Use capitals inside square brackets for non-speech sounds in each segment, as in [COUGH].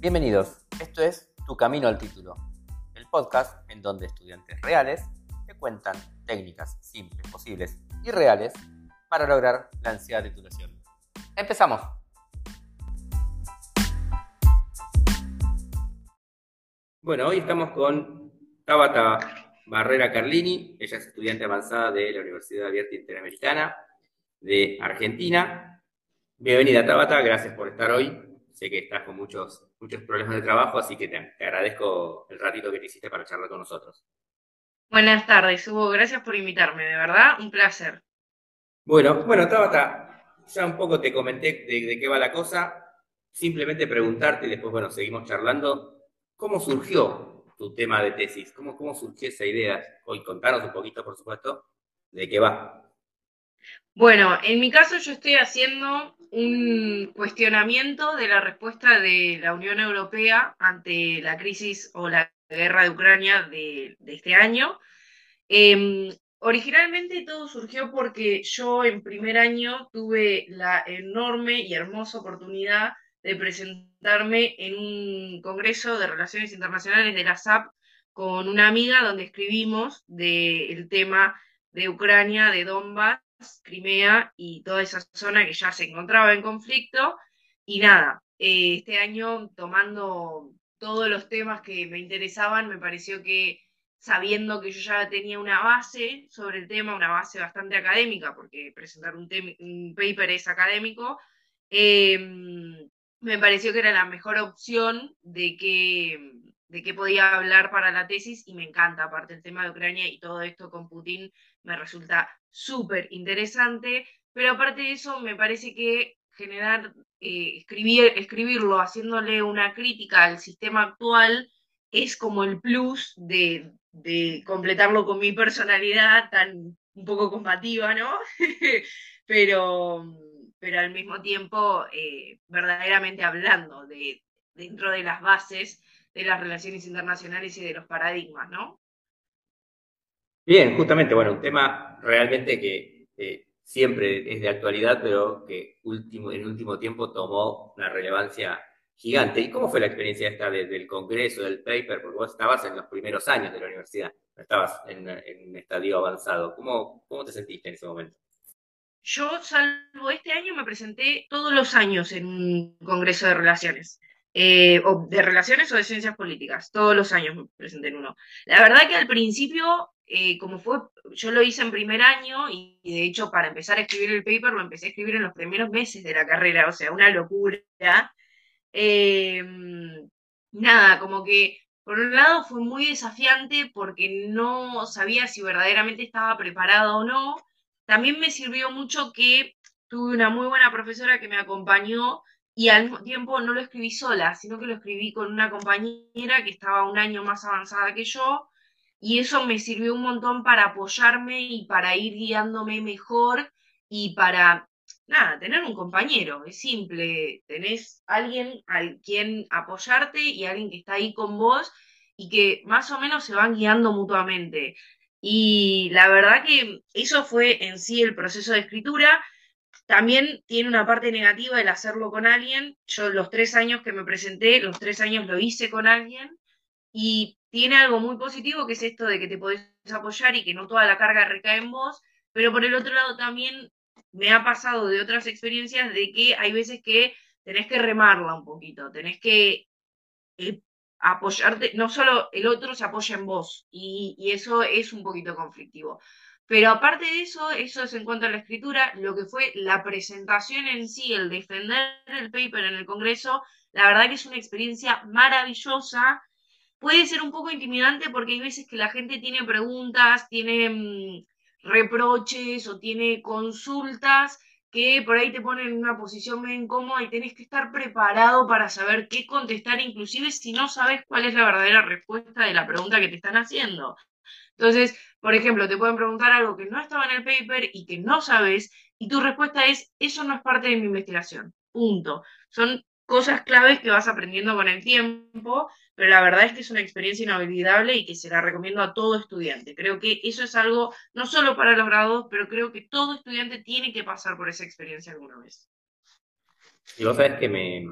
Bienvenidos, esto es Tu Camino al Título, el podcast en donde estudiantes reales te cuentan técnicas simples, posibles y reales para lograr la ansiada titulación. ¡Empezamos! Bueno, hoy estamos con Tabata Barrera Carlini, ella es estudiante avanzada de la Universidad Abierta Interamericana de Argentina. Bienvenida Tabata, gracias por estar hoy. Sé que estás con muchos, muchos problemas de trabajo, así que te, agradezco el ratito que te hiciste para charlar con nosotros. Buenas tardes, Hugo, gracias por invitarme, de verdad, un placer. Bueno, bueno, Tabata, ya un poco te comenté de, de qué va la cosa. Simplemente preguntarte y después, bueno, seguimos charlando ¿Cómo surgió tu tema de tesis? ¿Cómo, cómo surgió esa idea? Hoy contanos un poquito, por supuesto, de qué va. Bueno, en mi caso yo estoy haciendo un cuestionamiento de la respuesta de la Unión Europea ante la crisis o la guerra de Ucrania de, este año. Em, originalmente todo surgió porque yo en primer año tuve la enorme y hermosa oportunidad de presentarme en un congreso de relaciones internacionales de la SAP con una amiga donde escribimos del tema de Ucrania, de Donbass, Crimea y toda esa zona que ya se encontraba en conflicto. Y nada, eh, este año tomando todos los temas que me interesaban, me pareció que sabiendo que yo ya tenía una base sobre el tema, una base bastante académica, porque presentar un, paper es académico, eh, me pareció que era la mejor opción de que, de que podía hablar para la tesis y me encanta, aparte el tema de Ucrania y todo esto con Putin me resulta súper interesante, pero aparte de eso me parece que generar, eh, escribir, escribirlo haciéndole una crítica al sistema actual es como el plus de, de completarlo con mi personalidad tan un poco combativa, ¿no? [LAUGHS] pero pero al mismo tiempo eh, verdaderamente hablando de, dentro de las bases de las relaciones internacionales y de los paradigmas, ¿no? Bien, justamente, bueno, un tema realmente que siempre es de actualidad, pero que último, en último tiempo tomó una relevancia gigante. ¿Y cómo fue la experiencia esta desde el Congreso, del paper? Porque vos estabas en los primeros años de la universidad, estabas en, un estadio avanzado. ¿Cómo, ¿Cómo te sentiste en ese momento? Yo, salvo este año, me presenté todos los años en un congreso de relaciones. Eh, o de relaciones o de ciencias políticas. Todos los años me presenté en uno. La verdad que al principio, eh, como fue, yo lo hice en primer año y, de hecho para empezar a escribir el paper lo empecé a escribir en los primeros meses de la carrera, o sea, una locura. Eh, nada, como que por un lado fue muy desafiante porque no sabía si verdaderamente estaba preparado o no también me sirvió mucho que tuve una muy buena profesora que me acompañó y al mismo tiempo no lo escribí sola, sino que lo escribí con una compañera que estaba un año más avanzada que yo y eso me sirvió un montón para apoyarme y para ir guiándome mejor y para, nada, tener un compañero, es simple, tenés alguien al quien apoyarte y alguien que está ahí con vos y que más o menos se van guiando mutuamente. Y la verdad que eso fue en sí el proceso de escritura. También tiene una parte negativa el hacerlo con alguien. Yo los tres años que me presenté, los tres años lo hice con alguien. Y tiene algo muy positivo que es esto de que te podés apoyar y que no toda la carga recae en vos. Pero por el otro lado también me ha pasado de otras experiencias de que hay veces que tenés que remarla un poquito, tenés que eh, apoyarte, no solo el otro se apoya en vos, y, eso es un poquito conflictivo. Pero aparte de eso, eso es en cuanto a la escritura, lo que fue la presentación en sí, el defender el paper en el Congreso, la verdad que es una experiencia maravillosa. Puede ser un poco intimidante porque hay veces que la gente tiene preguntas, tiene mm, reproches o tiene consultas que por ahí te ponen en una posición muy incómoda y tenés que estar preparado para saber qué contestar, inclusive si no sabes cuál es la verdadera respuesta de la pregunta que te están haciendo. Entonces, por ejemplo, te pueden preguntar algo que no estaba en el paper y que no sabes, y tu respuesta es, eso no es parte de mi investigación. Punto. Son cosas claves que vas aprendiendo con el tiempo, pero la verdad es que es una experiencia inolvidable y que se la recomiendo a todo estudiante. Creo que eso es algo no solo para los grados, pero creo que todo estudiante tiene que pasar por esa experiencia alguna vez. Y vos sabés que me,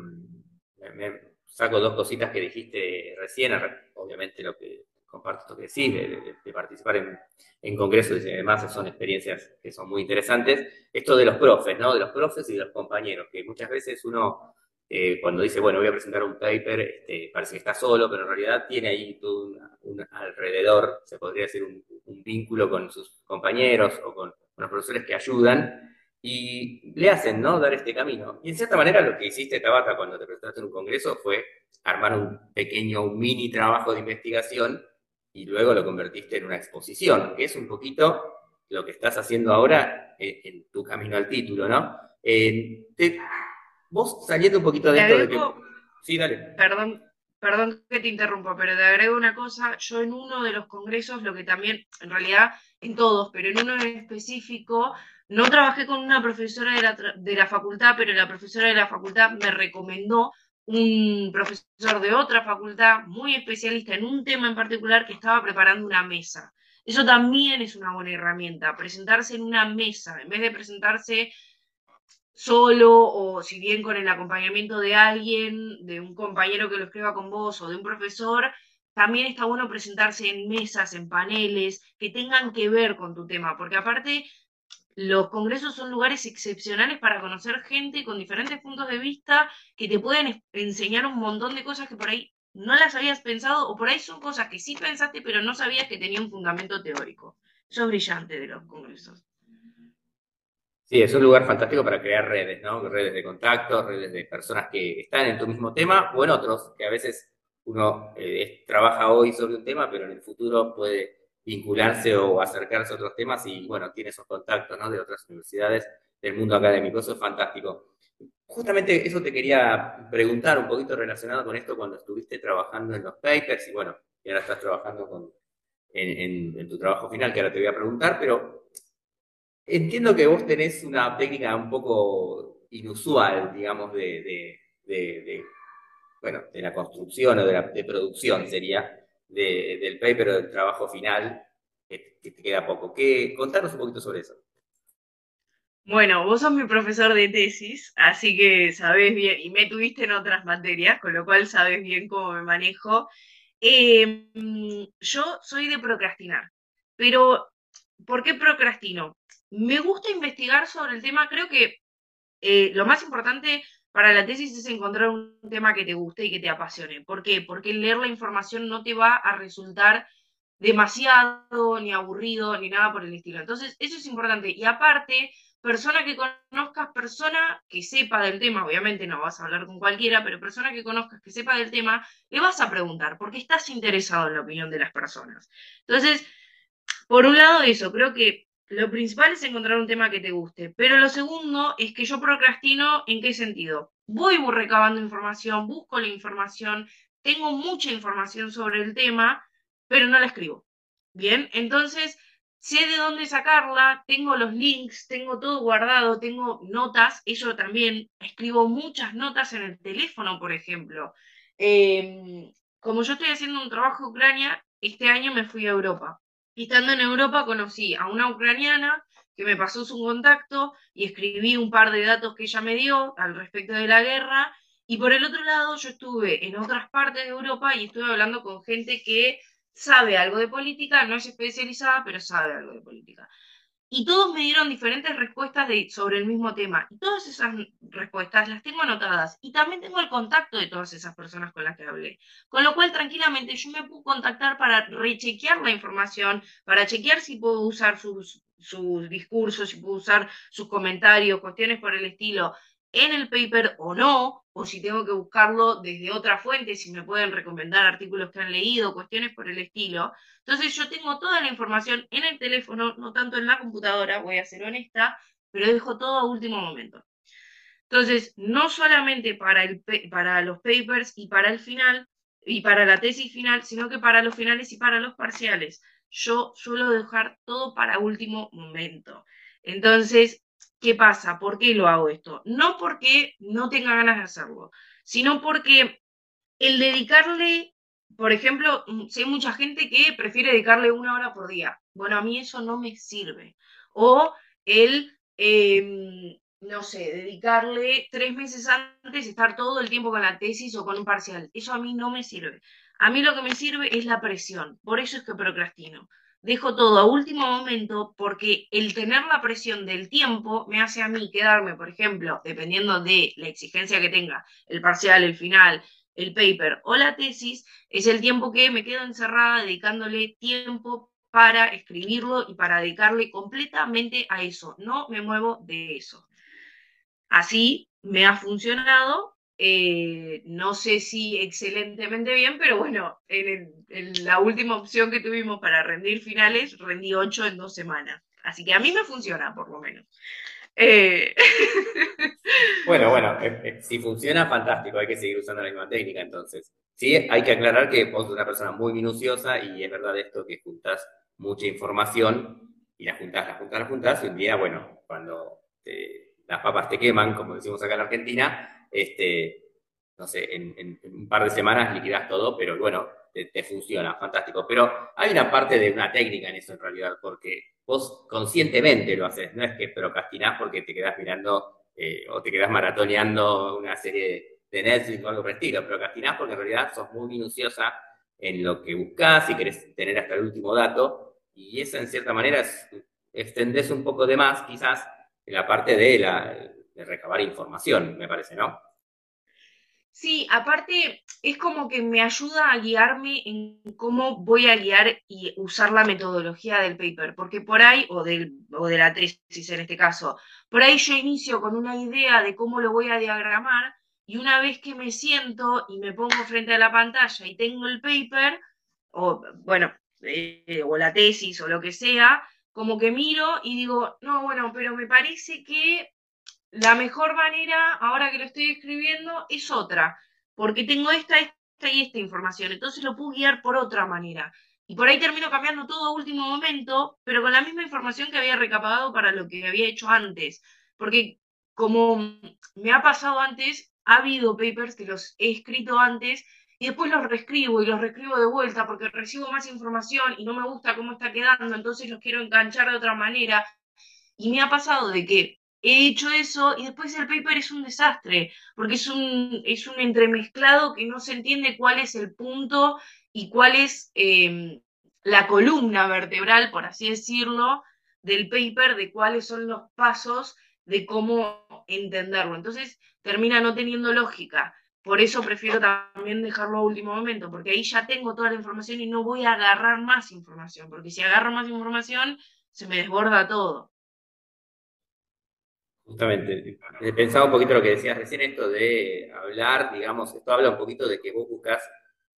saco dos cositas que dijiste recién, obviamente lo que comparto esto que decís, de, participar en, en, congresos y demás, son experiencias que son muy interesantes. Esto de los profes, ¿no? De los profes y de los compañeros, que muchas veces uno, eh, cuando dice, bueno, voy a presentar un paper, este, parece que está solo, pero en realidad tiene ahí todo un, alrededor, se podría decir, un, vínculo con sus compañeros o con, los profesores que ayudan y le hacen, ¿no? Dar este camino. Y en cierta manera lo que hiciste, Tabata, cuando te presentaste en un congreso fue armar un pequeño, un mini trabajo de investigación y luego lo convertiste en una exposición, que es un poquito lo que estás haciendo ahora en, tu camino al título, ¿no? vos saliendo un poquito de esto de que... Sí, dale. Perdón, perdón que te interrumpa, pero te agrego una cosa. Yo en uno de los congresos, lo que también, en realidad en todos, pero en uno en específico, no trabajé con una profesora de la, de la facultad, pero la profesora de la facultad me recomendó un profesor de otra facultad muy especialista en un tema en particular que estaba preparando una mesa. Eso también es una buena herramienta, presentarse en una mesa, en vez de presentarse solo o si bien con el acompañamiento de alguien, de un compañero que lo escriba con vos o de un profesor, también está bueno presentarse en mesas, en paneles que tengan que ver con tu tema, porque aparte los congresos son lugares excepcionales para conocer gente con diferentes puntos de vista que te pueden enseñar un montón de cosas que por ahí no las habías pensado o por ahí son cosas que sí pensaste pero no sabías que tenía un fundamento teórico. Eso es brillante de los congresos. Sí, es un lugar fantástico para crear redes, ¿no? Redes de contacto, redes de personas que están en tu mismo tema o en otros, que a veces uno eh, trabaja hoy sobre un tema, pero en el futuro puede vincularse o acercarse a otros temas y, bueno, tiene esos contactos de otras universidades del mundo académico. Eso es fantástico. Justamente eso te quería preguntar un poquito relacionado con esto cuando estuviste trabajando en los papers y, bueno, y ahora estás trabajando con, en, tu trabajo final, que ahora te voy a preguntar, pero entiendo que vos tenés una técnica un poco inusual, digamos, de, bueno, de la construcción o de, la, de producción sería, del paper o del trabajo final, que, te queda poco. ¿Qué, contanos un poquito sobre eso. Bueno, vos sos mi profesor de tesis, así que sabés bien, y me tuviste en otras materias, con lo cual sabés bien cómo me manejo. Em, yo soy de procrastinar, pero ¿por qué procrastino? Me gusta investigar sobre el tema, creo que eh, lo más importante para la tesis es encontrar un tema que te guste y que te apasione. ¿Por qué? Porque leer la información no te va a resultar demasiado, ni aburrido, ni nada por el estilo. Entonces, eso es importante. Y aparte, persona que conozcas, persona que sepa del tema, obviamente no vas a hablar con cualquiera, pero persona que conozcas, que sepa del tema, le vas a preguntar, porque estás interesado en la opinión de las personas. Entonces, por un lado eso, creo que lo principal es encontrar un tema que te guste, pero lo segundo es que yo procrastino en qué sentido. Voy recabando información, busco la información, tengo mucha información sobre el tema, pero no la escribo. Bien, entonces sé de dónde sacarla, tengo los links, tengo todo guardado, tengo notas, eso también, escribo muchas notas en el teléfono, por ejemplo. Em, como yo estoy haciendo un trabajo en Ucrania, este año me fui a Europa. Estando en Europa conocí a una ucraniana que me pasó su contacto y escribí un par de datos que ella me dio al respecto de la guerra. Y por el otro lado, yo estuve en otras partes de Europa y estuve hablando con gente que sabe algo de política, no es especializada, pero sabe algo de política y todos me dieron diferentes respuestas sobre el mismo tema. Y todas esas respuestas las tengo anotadas. Y también tengo el contacto de todas esas personas con las que hablé. Con lo cual, tranquilamente, yo me puedo contactar para rechequear la información, para chequear si puedo usar sus, sus discursos, si puedo usar sus comentarios, cuestiones por el estilo en el paper o no, o si tengo que buscarlo desde otra fuente, si me pueden recomendar artículos que han leído, cuestiones por el estilo. Entonces yo tengo toda la información en el teléfono, no tanto en la computadora, voy a ser honesta, pero dejo todo a último momento. Entonces, no solamente para, el, para los papers y para el final, y para la tesis final, sino que para los finales y para los parciales. Yo suelo dejar todo para último momento. Entonces, ¿Qué pasa? ¿Por qué lo hago esto? No porque no tenga ganas de hacerlo, sino porque el dedicarle, por ejemplo, mm, sé mucha gente que prefiere dedicarle una hora por día. Bueno, a mí eso no me sirve. O el em, no sé, dedicarle tres meses antes, estar todo el tiempo con la tesis o con un parcial. Eso a mí no me sirve. A mí lo que me sirve es la presión. Por eso es que procrastino. Dejo todo a último momento porque el tener la presión del tiempo me hace a mí quedarme, por ejemplo, dependiendo de la exigencia que tenga, el parcial, el final, el paper o la tesis, es el tiempo que me quedo encerrada dedicándole tiempo para escribirlo y para dedicarle completamente a eso. No me muevo de eso. Así me ha funcionado, eh, no sé si excelentemente bien, pero bueno, en, la última opción que tuvimos para rendir finales, rendí 8 en dos semanas. Así que a mí me funciona, por lo menos. Eh, [LAUGHS] bueno, bueno, eh, si funciona, fantástico, hay que seguir usando la misma técnica entonces. Sí, hay que aclarar que vos sos una persona muy minuciosa y es verdad esto que juntas mucha información y la juntas, la juntas, la juntas y un día, bueno, cuando las papas te queman, como decimos acá en Argentina, este, no sé, en, un par de semanas liquidas todo, pero bueno, te, funciona, fantástico. Pero hay una parte de una técnica en eso en realidad, porque vos conscientemente lo haces, no es que procrastinás porque te quedas mirando eh, o te quedas maratoneando una serie de Netflix o algo por el estilo, procrastinás porque en realidad sos muy minuciosa en lo que buscas y querés tener hasta el último dato, y eso en cierta manera es, extendés un poco de más, quizás, en la parte de, la, de recabar información, me parece, ¿no? Sí, aparte es como que me ayuda a guiarme en cómo voy a guiar y usar la metodología del paper, porque por ahí, o, del, o de la tesis en este caso, por ahí yo inicio con una idea de cómo lo voy a diagramar y una vez que me siento y me pongo frente a la pantalla y tengo el paper, o bueno, eh, o la tesis o lo que sea, como que miro y digo, no, bueno, pero me parece que la mejor manera, ahora que lo estoy escribiendo, es otra, porque tengo esta, esta y esta información, entonces lo puedo guiar por otra manera. Y por ahí termino cambiando todo a último momento, pero con la misma información que había recapado para lo que había hecho antes. Porque como me ha pasado antes, ha habido papers que los he escrito antes y después los reescribo y los reescribo de vuelta porque recibo más información y no me gusta cómo está quedando, entonces los quiero enganchar de otra manera. Y me ha pasado de que he hecho eso y después el paper es un desastre, porque es un, es un entremezclado que no se entiende cuál es el punto y cuál es em, la columna vertebral, por así decirlo, del paper, de cuáles son los pasos de cómo entenderlo. Entonces termina no teniendo lógica. Por eso prefiero también dejarlo a último momento, porque ahí ya tengo toda la información y no voy a agarrar más información, porque si agarro más información se me desborda todo. Justamente, pensaba un poquito lo que decías recién, esto de hablar, digamos, esto habla un poquito de que vos buscas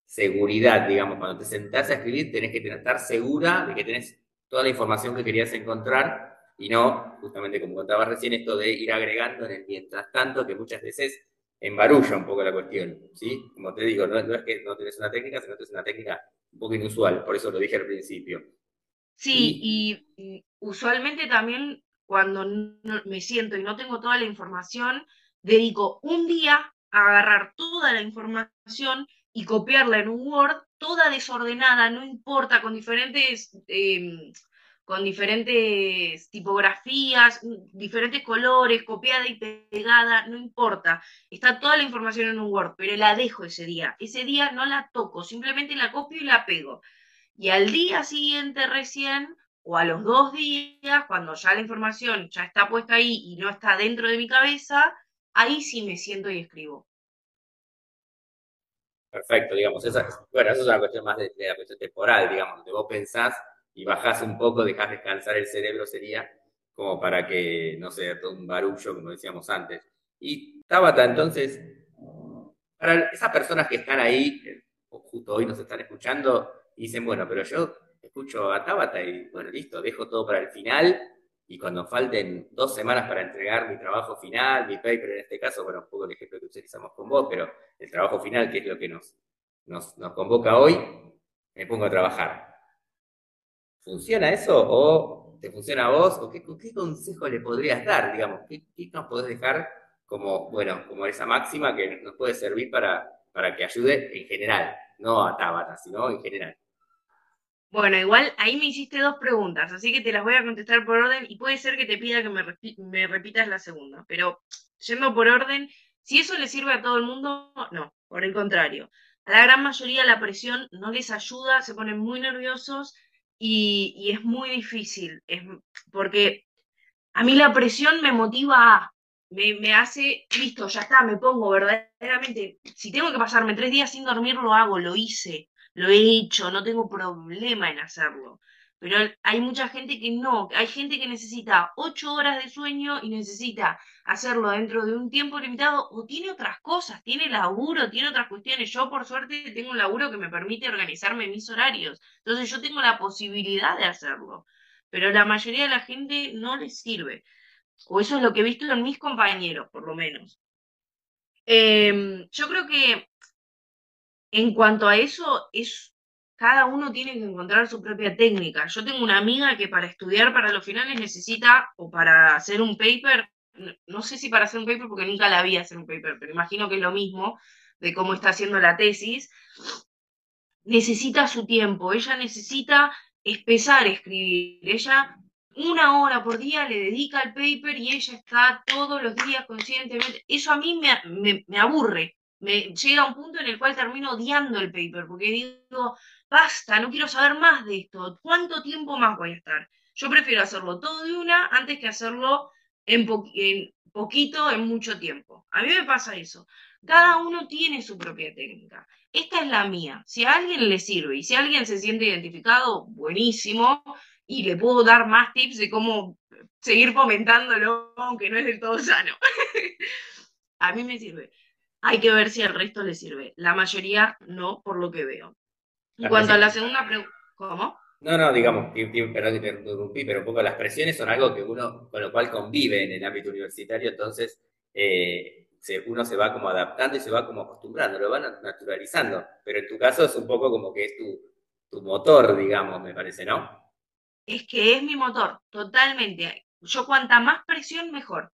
seguridad, digamos, cuando te sentás a escribir tenés que estar segura de que tenés toda la información que querías encontrar y no, justamente como contabas recién, esto de ir agregando en el mientras tanto, que muchas veces embarulla un poco la cuestión, ¿sí? Como te digo, no, es que no tienes una técnica, sino que es una técnica un poco inusual, por eso lo dije al principio. Sí, y, usualmente también cuando me siento y no tengo toda la información, dedico un día a agarrar toda la información y copiarla en un Word, toda desordenada, no importa, con diferentes em, con diferentes tipografías, diferentes colores, copiada y pegada, no importa. Está toda la información en un Word, pero la dejo ese día. Ese día no la toco, simplemente la copio y la pego. Y al día siguiente recién, o a los dos días, cuando ya la información ya está puesta ahí y no está dentro de mi cabeza, ahí sí me siento y escribo. Perfecto, digamos, esa, bueno, eso es una cuestión más de, la cuestión temporal, digamos, que vos pensás y bajás un poco, dejás descansar el cerebro, sería como para que no sea todo un barullo, como decíamos antes. Y Tabata, entonces, para esas personas que están ahí, justo hoy nos están escuchando, dicen, bueno, pero yo escucho a Tabata y bueno, listo, dejo todo para el final y cuando falten dos semanas para entregar mi trabajo final, mi paper en este caso, bueno, un poco el ejemplo que utilizamos con vos, pero el trabajo final, que es lo que nos, nos, convoca hoy, me pongo a trabajar. ¿Funciona eso o te funciona a vos? ¿O qué, qué consejo le podrías dar, digamos? ¿Qué, nos podés dejar como, bueno, como esa máxima que nos puede servir para, para que ayude en general, no a Tabata, sino en general? Bueno, igual ahí me hiciste dos preguntas, así que te las voy a contestar por orden y puede ser que te pida que me, repitas la segunda, pero yendo por orden, si eso le sirve a todo el mundo, no, por el contrario. A la gran mayoría la presión no les ayuda, se ponen muy nerviosos y, es muy difícil, es, porque a mí la presión me motiva a, me, me, hace, listo, ya está, me pongo verdaderamente, si tengo que pasarme tres días sin dormir, lo hago, lo hice, lo he hecho, no tengo problema en hacerlo. Pero hay mucha gente que no, hay gente que necesita ocho horas de sueño y necesita hacerlo dentro de un tiempo limitado o tiene otras cosas, tiene laburo, tiene otras cuestiones. Yo por suerte tengo un laburo que me permite organizarme mis horarios, entonces yo tengo la posibilidad de hacerlo, pero la mayoría de la gente no les sirve. O eso es lo que he visto en mis compañeros, por lo menos. Em, yo creo que en cuanto a eso, es cada uno tiene que encontrar su propia técnica. Yo tengo una amiga que para estudiar para los finales necesita, o para hacer un paper, no sé si para hacer un paper porque nunca la vi hacer un paper, pero imagino que es lo mismo de cómo está haciendo la tesis, necesita su tiempo, ella necesita empezar a escribir, ella una hora por día le dedica al paper y ella está todos los días conscientemente, eso a mí me, me aburre, me llega un punto en el cual termino odiando el paper, porque digo, basta, no quiero saber más de esto, ¿cuánto tiempo más voy a estar? Yo prefiero hacerlo todo de una antes que hacerlo en, poquito, en mucho tiempo. A mí me pasa eso. Cada uno tiene su propia técnica. Esta es la mía. Si a alguien le sirve y si alguien se siente identificado, buenísimo. Y le puedo dar más tips de cómo seguir fomentándolo, aunque no es del todo sano. [LAUGHS] a mí me sirve. Hay que ver si al resto le sirve. La mayoría no, por lo que veo. En cuanto a la segunda pregunta, ¿cómo? No, no, digamos, perdón que te interrumpí, pero un poco las presiones son algo que uno, con lo cual convive en el ámbito universitario, entonces eh, uno se va como adaptando y se va como acostumbrando, lo va naturalizando, pero en tu caso es un poco como que es tu, tu motor, digamos, me parece, ¿no? Es que es mi motor, totalmente. Yo cuanta más presión, mejor.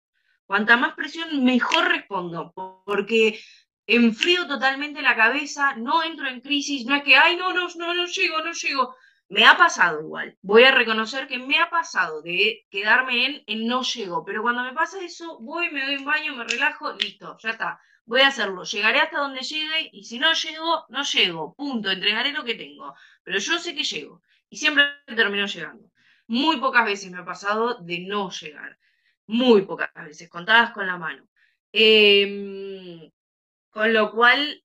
Cuanta más presión, mejor respondo, porque enfrío totalmente la cabeza, no entro en crisis, no es que, ay, no, no, no, no llego, no llego. Me ha pasado igual. Voy a reconocer que me ha pasado de quedarme en, en no llego, pero cuando me pasa eso, voy, me doy un baño, me relajo, listo, ya está. Voy a hacerlo. Llegaré hasta donde llegue y si no llego, no llego. Punto. Entregaré lo que tengo. Pero yo sé que llego. Y siempre termino llegando. Muy pocas veces me ha pasado de no llegar muy pocas veces, contadas con la mano. Em, con lo cual,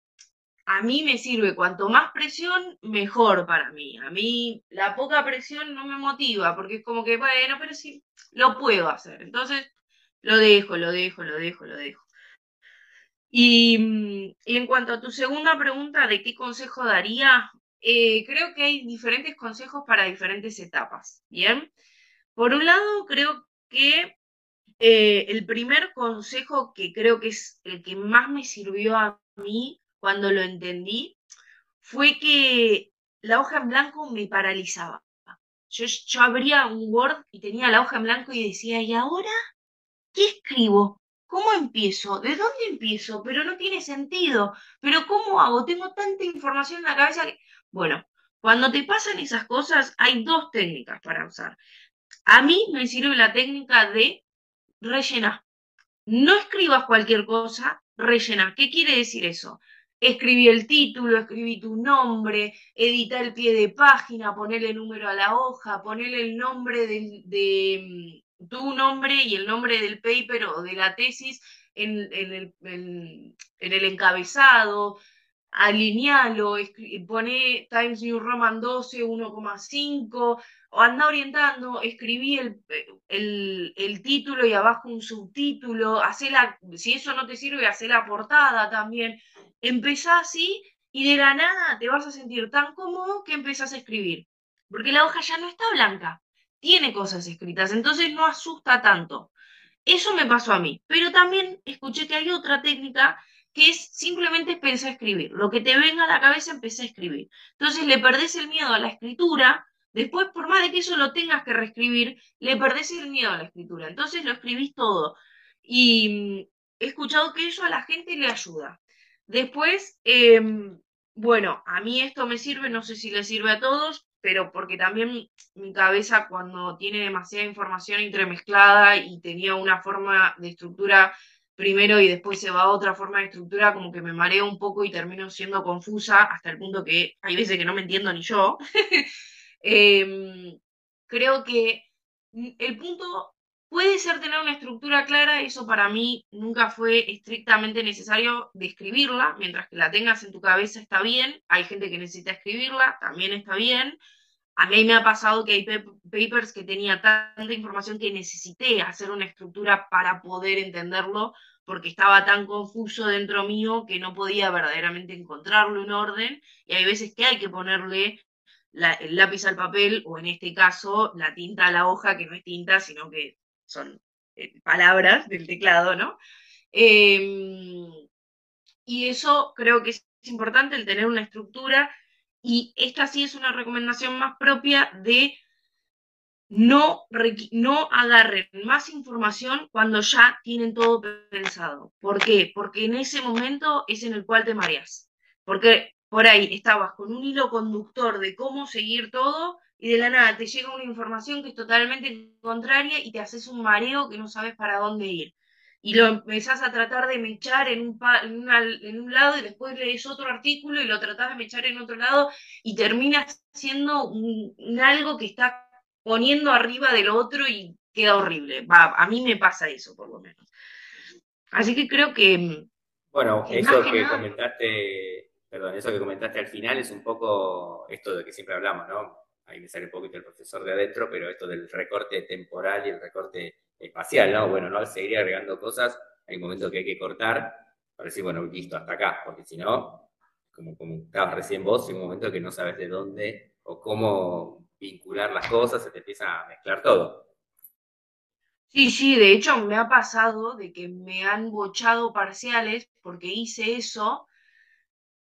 a mí me sirve, cuanto más presión, mejor para mí. A mí la poca presión no me motiva, porque es como que, bueno, pero sí, lo puedo hacer. Entonces, lo dejo, lo dejo, lo dejo, lo dejo. Y, en cuanto a tu segunda pregunta de qué consejo daría, eh, creo que hay diferentes consejos para diferentes etapas. Bien, por un lado, creo que eh, el primer consejo que creo que es el que más me sirvió a mí cuando lo entendí fue que la hoja en blanco me paralizaba. Yo, yo abría un Word y tenía la hoja en blanco y decía, ¿y ahora qué escribo? ¿Cómo empiezo? ¿De dónde empiezo? Pero no tiene sentido. ¿Pero cómo hago? Tengo tanta información en la cabeza que... Bueno, cuando te pasan esas cosas hay dos técnicas para usar. A mí me sirve la técnica de rellena. No escribas cualquier cosa, rellena. ¿Qué quiere decir eso? Escribí el título, escribí tu nombre, edita el pie de página, ponele el número a la hoja, ponele el nombre de, mm, tu nombre y el nombre del paper o de la tesis en, el, en el encabezado, alinealo, pone Times New Roman 12, 1,5, o anda orientando, escribí el, el, título y abajo un subtítulo, la, si eso no te sirve, hace la portada también. Empezá así y de la nada te vas a sentir tan cómodo que empezás a escribir, porque la hoja ya no está blanca, tiene cosas escritas, entonces no asusta tanto. Eso me pasó a mí, pero también escuché que hay otra técnica que es simplemente empezar a escribir. Lo que te venga a la cabeza, empecé a escribir. Entonces le perdés el miedo a la escritura, después por más de que eso lo tengas que reescribir, le perdés el miedo a la escritura. Entonces lo escribís todo. Y mm, he escuchado que eso a la gente le ayuda. Después, em, bueno, a mí esto me sirve, no sé si le sirve a todos. pero porque también mi cabeza cuando tiene demasiada información entremezclada y tenía una forma de estructura primero y después se va a otra forma de estructura, como que me mareo un poco y termino siendo confusa hasta el punto que hay veces que no me entiendo ni yo. [LAUGHS] Em, creo que el punto puede ser tener una estructura clara, eso para mí nunca fue estrictamente necesario describirla, mientras que la tengas en tu cabeza está bien, hay gente que necesita escribirla, también está bien. A mí me ha pasado que hay papers que tenía tanta información que necesité hacer una estructura para poder entenderlo, porque estaba tan confuso dentro mío que no podía verdaderamente encontrarlo en orden, y hay veces que hay que ponerle el lápiz al papel, o en este caso, la tinta a la hoja, que no es tinta, sino que son eh, palabras del teclado, ¿no? Em, y eso creo que es importante, el tener una estructura, y esta sí es una recomendación más propia de no, no agarren más información cuando ya tienen todo pensado. ¿Por qué? Porque en ese momento es en el cual te mareas. Porque por ahí estabas con un hilo conductor de cómo seguir todo y de la nada te llega una información que es totalmente contraria y te haces un mareo que no sabes para dónde ir. Y lo empezás a tratar de mechar en un, en, un lado y después lees otro artículo y lo tratás de mechar en otro lado y terminas siendo un, algo que está poniendo arriba del otro y queda horrible. a mí me pasa eso, por lo menos. Así que creo que... Bueno, eso que comentaste perdón, eso que comentaste al final es un poco esto de que siempre hablamos, ¿no? Ahí me sale un poquito el profesor de adentro, pero esto del recorte temporal y el recorte espacial, ¿no? Bueno, no al seguir agregando cosas, hay un momento que hay que cortar para decir, bueno, listo, hasta acá, porque si no, como, como estabas recién vos, en un momento que no sabes de dónde o cómo vincular las cosas, se te empieza a mezclar todo. Sí, sí, de hecho me ha pasado de que me han bochado parciales porque hice eso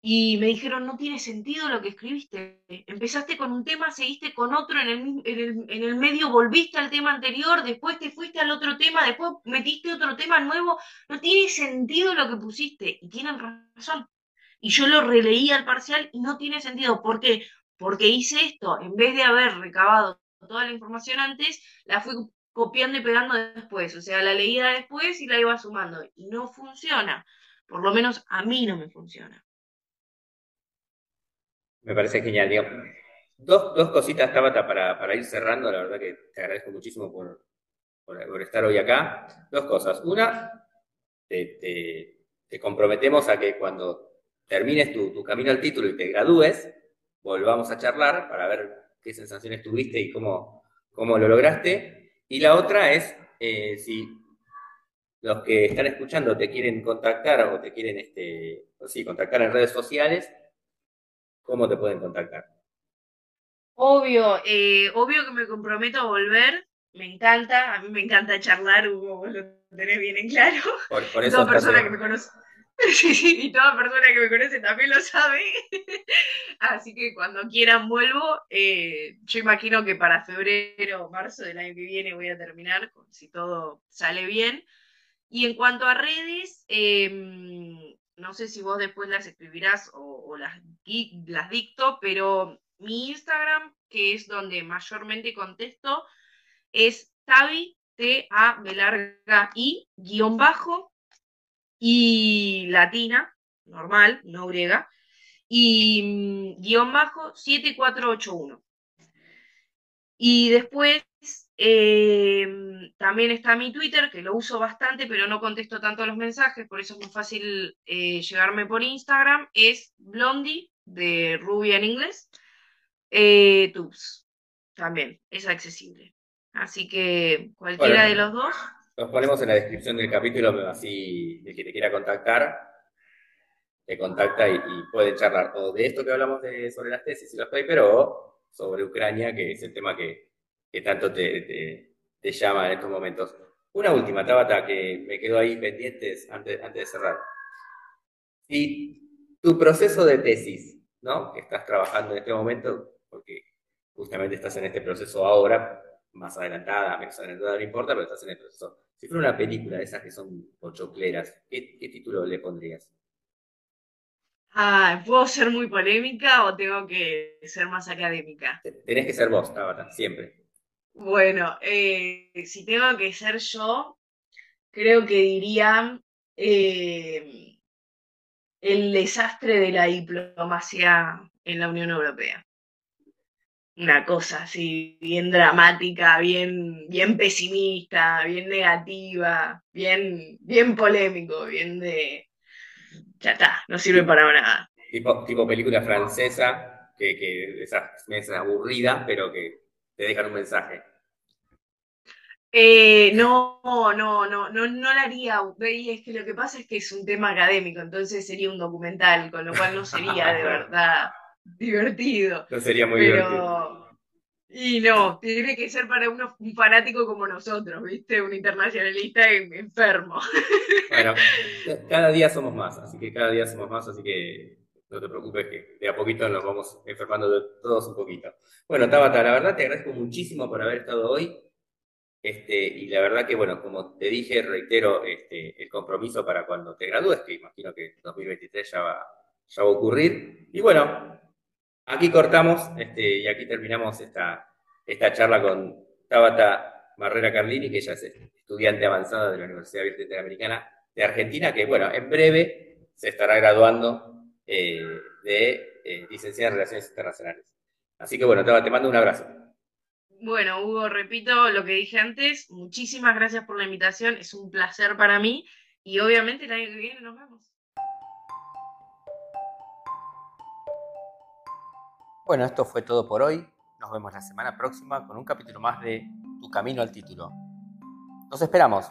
y me dijeron, no tiene sentido lo que escribiste. Empezaste con un tema, seguiste con otro, en el, en el, medio volviste al tema anterior, después te fuiste al otro tema, después metiste otro tema nuevo. No tiene sentido lo que pusiste. Y tienen razón. Y yo lo releí al parcial y no tiene sentido. ¿Por qué? Porque hice esto. En vez de haber recabado toda la información antes, la fui copiando y pegando después. O sea, la leía después y la iba sumando. Y no funciona. Por lo menos a mí no me funciona. Me parece genial. Dos, dos cositas, Tabata, para, para ir cerrando. La verdad que te agradezco muchísimo por, por, estar hoy acá. Dos cosas. Una, te, te, comprometemos a que cuando termines tu, camino al título y te gradúes, volvamos a charlar para ver qué sensaciones tuviste y cómo, cómo lo lograste. Y la otra es, eh, si los que están escuchando te quieren contactar o te quieren este, sí, contactar en redes sociales, ¿cómo te pueden contactar? Obvio, eh, obvio que me comprometo a volver. Me encanta, a mí me encanta charlar, Hugo, vos lo tenés bien en claro. Por, eso toda persona que me conoce. [LAUGHS] Y toda persona que me conoce también lo sabe. [LAUGHS] Así que cuando quieran vuelvo. Eh, yo imagino que para febrero o marzo del año que viene voy a terminar, si todo sale bien. Y en cuanto a redes, eh, no sé si vos después las escribirás o, las, las dicto, pero mi Instagram, que es donde mayormente contesto, es Tavi, T-A, B larga I, guion bajo, y latina, normal, no griega, y mm, guion bajo 7481. Y después Em, también está mi Twitter, que lo uso bastante, pero no contesto tanto los mensajes, por eso es muy fácil eh, llegarme por Instagram. Es Blondie, de Rubia en inglés. Eh, Tubes, también, es accesible. Así que cualquiera de los dos. Los ponemos en la descripción del capítulo, así de que te quiera contactar, te contacta y, puede charlar o de esto que hablamos de, sobre las tesis y los papers o sobre Ucrania, que es el tema que, que tanto te, te, llama en estos momentos. Una última, Tabata, que me quedó ahí pendientes antes, antes de cerrar. Si tu proceso de tesis, ¿no? Que estás trabajando en este momento, porque justamente estás en este proceso ahora, más adelantada, menos adelantada, no importa, pero estás en el proceso. Si fuera una película de esas que son pochocleras, ¿qué, qué título le pondrías? Ah, ¿puedo ser muy polémica o tengo que ser más académica? Tenés que ser vos, Tabata, siempre. Bueno, eh, si tengo que ser yo, creo que diría eh, el desastre de la diplomacia en la Unión Europea. Una cosa así, bien dramática, bien, bien pesimista, bien negativa, bien, bien polémico, bien de ya está, no sirve para nada. Tipo, tipo película francesa, que, que esas mesas aburridas, pero que te dejan un mensaje. Eh, no, no, no, no, no la haría. Es que lo que pasa es que es un tema académico, entonces sería un documental, con lo cual no sería de [LAUGHS] verdad divertido. No sería muy divertido. Y no, tiene que ser para uno, un fanático como nosotros, ¿viste? Un internacionalista enfermo. Bueno, [LAUGHS] cada día somos más, así que cada día somos más, así que no te preocupes que de a poquito nos vamos enfermando de todos un poquito. Bueno, Tabata, la verdad te agradezco muchísimo por haber estado hoy. Este, y la verdad que, bueno, como te dije, reitero este, el compromiso para cuando te gradúes, que imagino que 2023 ya va, ya va a ocurrir. Y bueno, Aquí cortamos este, y aquí terminamos esta, esta charla con Tabata Barrera Carlini, que ella es estudiante avanzada de la Universidad Abierta Interamericana de Argentina, que bueno, en breve se estará graduando eh, de eh, licenciada en Relaciones Internacionales. Así que bueno, te mando un abrazo. Bueno, Hugo, repito lo que dije antes, muchísimas gracias por la invitación, es un placer para mí y obviamente el año que viene nos vemos. Bueno, esto fue todo por hoy. Nos vemos la semana próxima con un capítulo más de Tu Camino al Título. Nos esperamos.